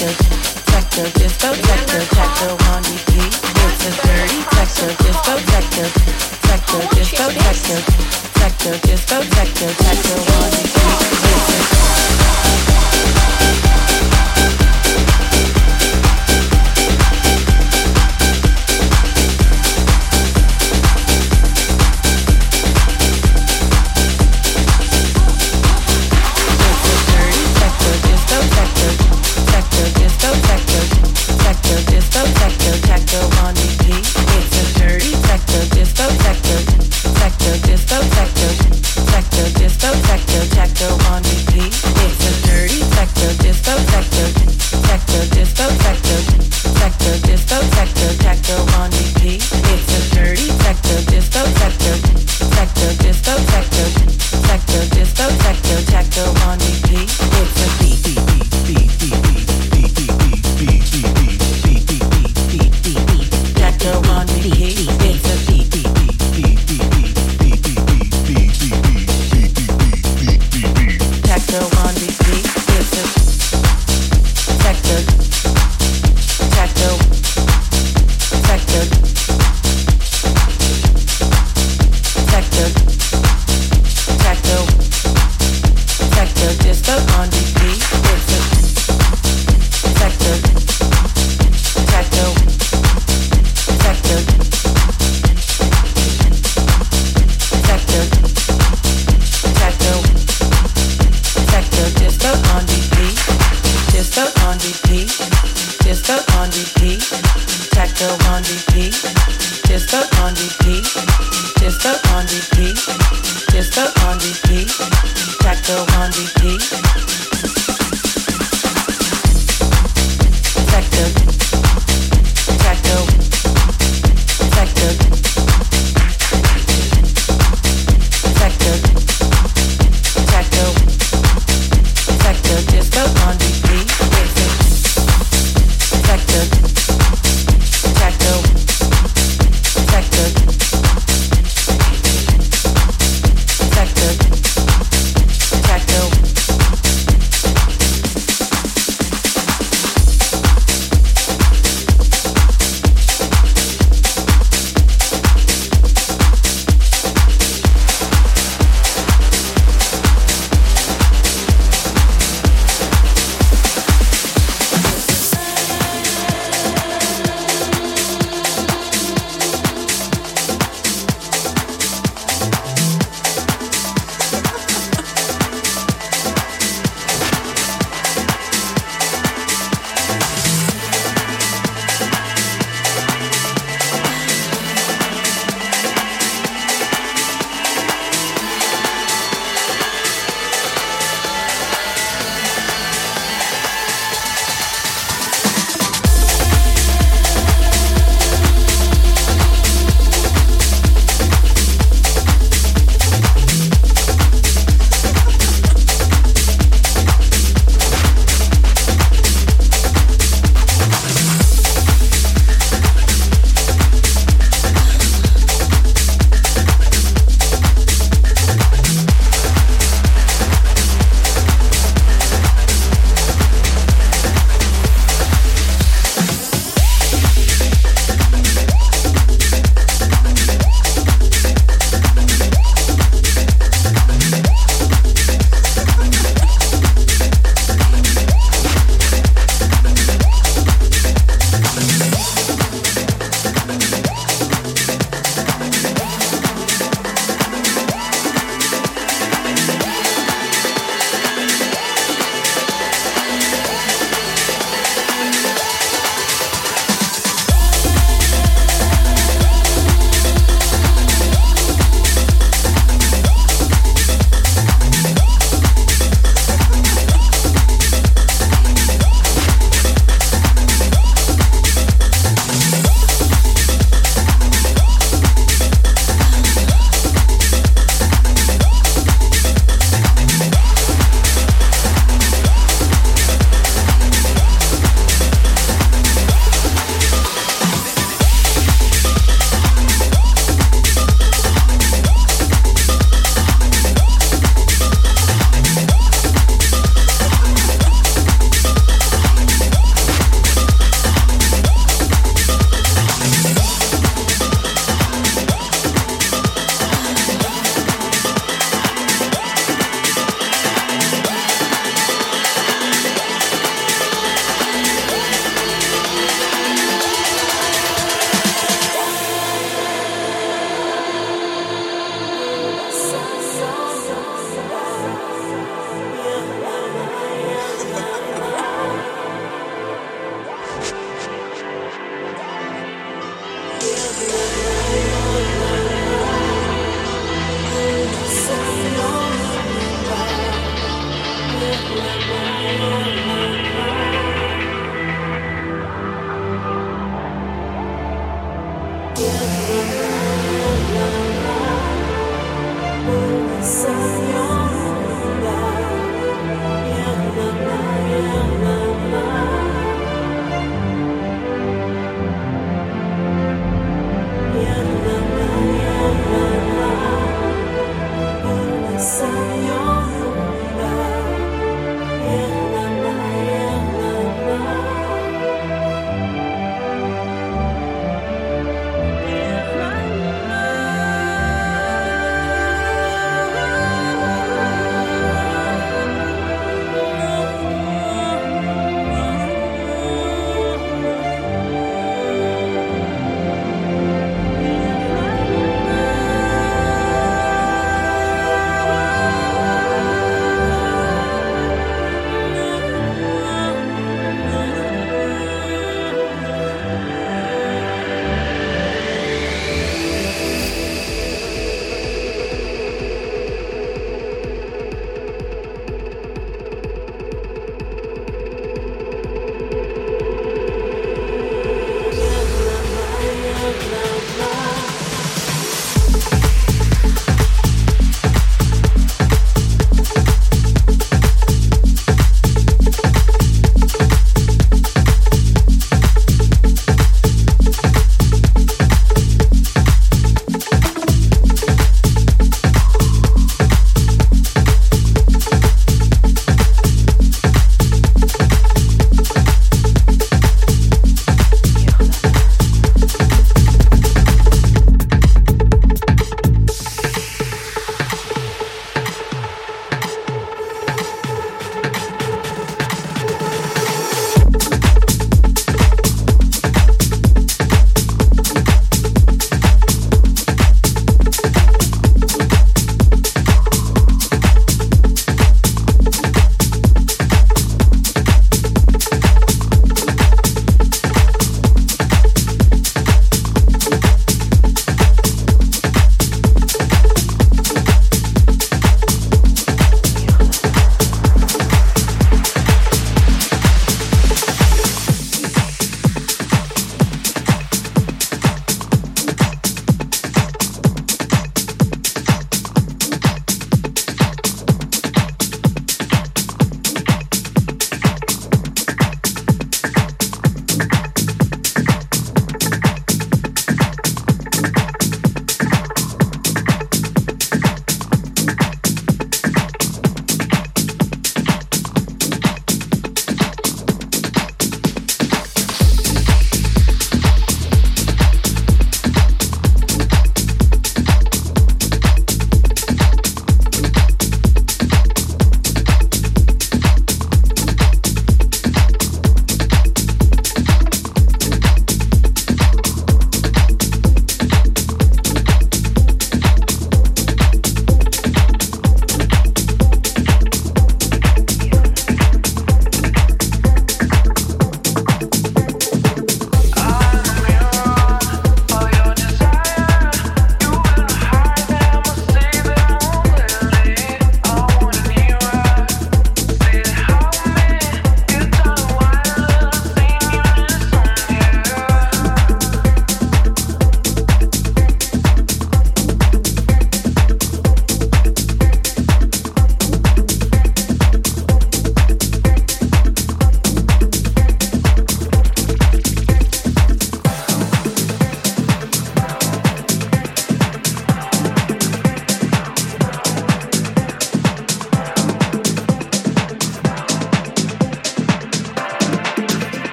Texture, texture, disco, texture, Texas, one DP, it's a dirty texture, texture, texture, texture, texture, texture, texture, texture.